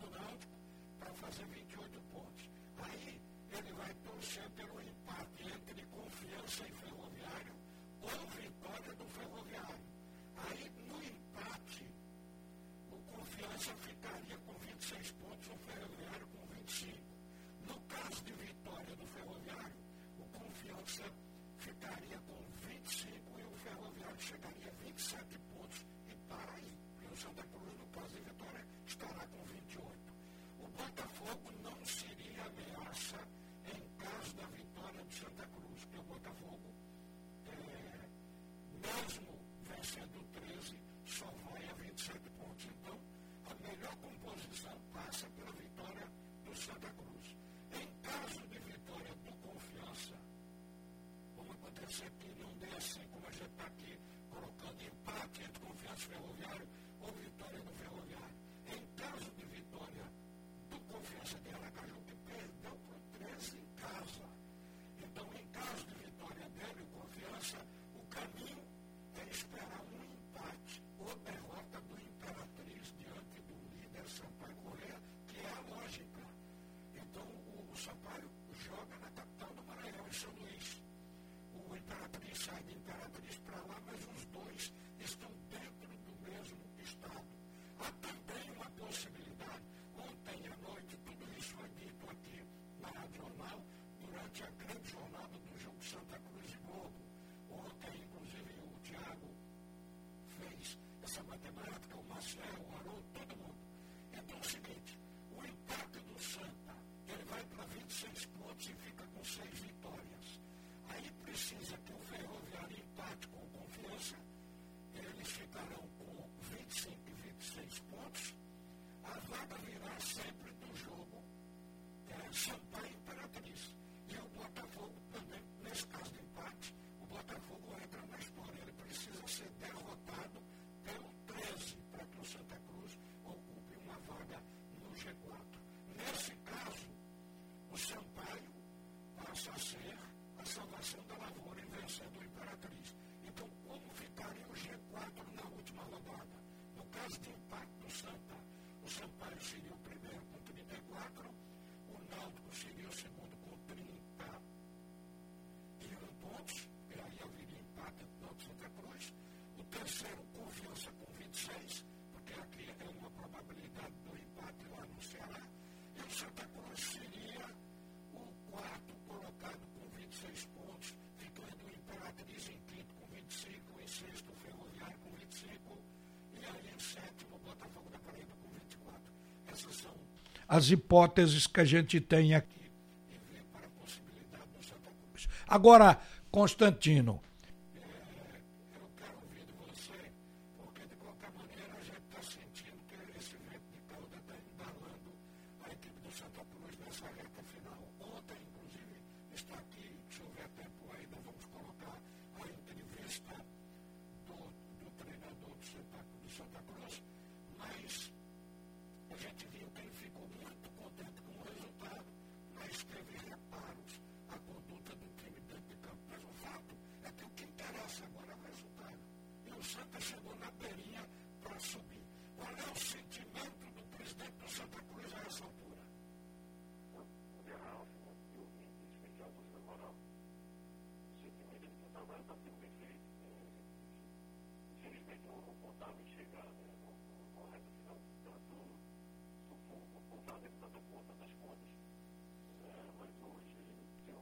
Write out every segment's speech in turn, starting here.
do Náutico para fazer 28 pontos. Aí ele vai torcer pelo empate entre confiança e ferroviário ou vitória do ferroviário. Aí no empate, o confiança ficaria com 26 pontos, o ferroviário com 25. No caso de vitória do ferroviário, o confiança ficaria com 25 e o ferroviário chegaria. Botafogo não seria ameaça em caso da vitória do Santa Cruz, porque o Botafogo, é, mesmo caso de do Sampa. O Sampaio seria o primeiro com 34, o Náutico seria o segundo com 31 pontos, e aí é haveria empate entre Náutico e Santa Cruz. O terceiro as hipóteses que a gente tem aqui. Agora, Constantino,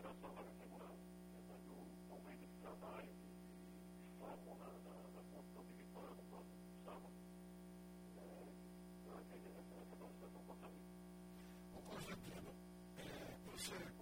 administração segurança, do convênio de trabalho que estavam na, na, na construção militar próximo sábado, é, essa, essa nossa situação com a. Com certeza. É,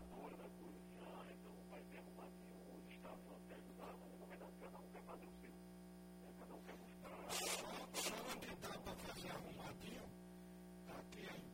governadora da então vai ter aqui é o Estado cada um quer fazer o seu. Cada um quer mostrar. Só, só onde dá para fazer arrumadinho, aqui ainda.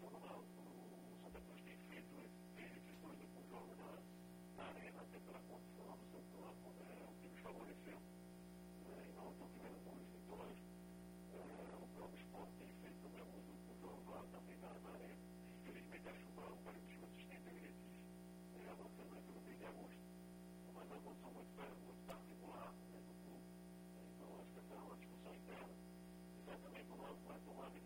fenomenal. O Santa Cruz tem feito benefícios do jogo na, arena, até pela condição do seu campo, o que nos favoreceu. Né? Então, estão tivemos algumas o próprio esporte tem feito também alguns últimos jogos lá também na, arena. Infelizmente, a chuva, o Vale do Chuva sustenta o Recife, né? avançando aqui no mês de agosto. Mas é uma condição muito, particular né? do clube. Então, acho que essa é uma discussão interna. Exatamente como vai tomar a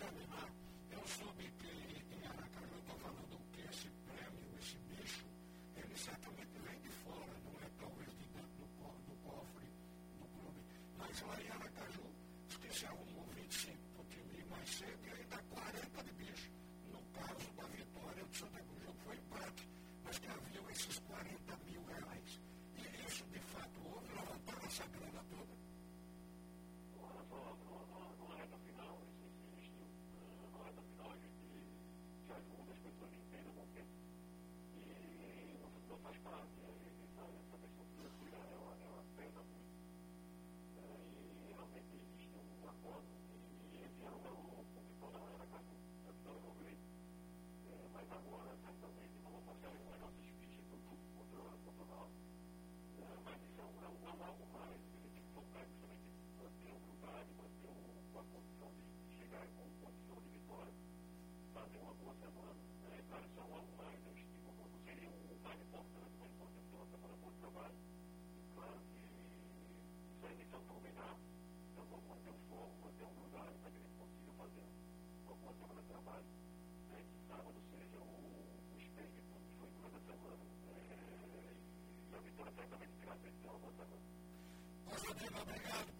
Então, terminar, eu soube que comparação a humanas, que como seria um mais importante, mais importante pela Câmara do Trabalho. E claro que isso é missão dominar. Então vamos manter o foco, manter um lugar para que a gente consiga fazer alguma Câmara do Trabalho. Né, sábado seja o, o espelho que foi durante a semana. E a vitória certamente traz então a nossa. Pastor Dino, obrigado.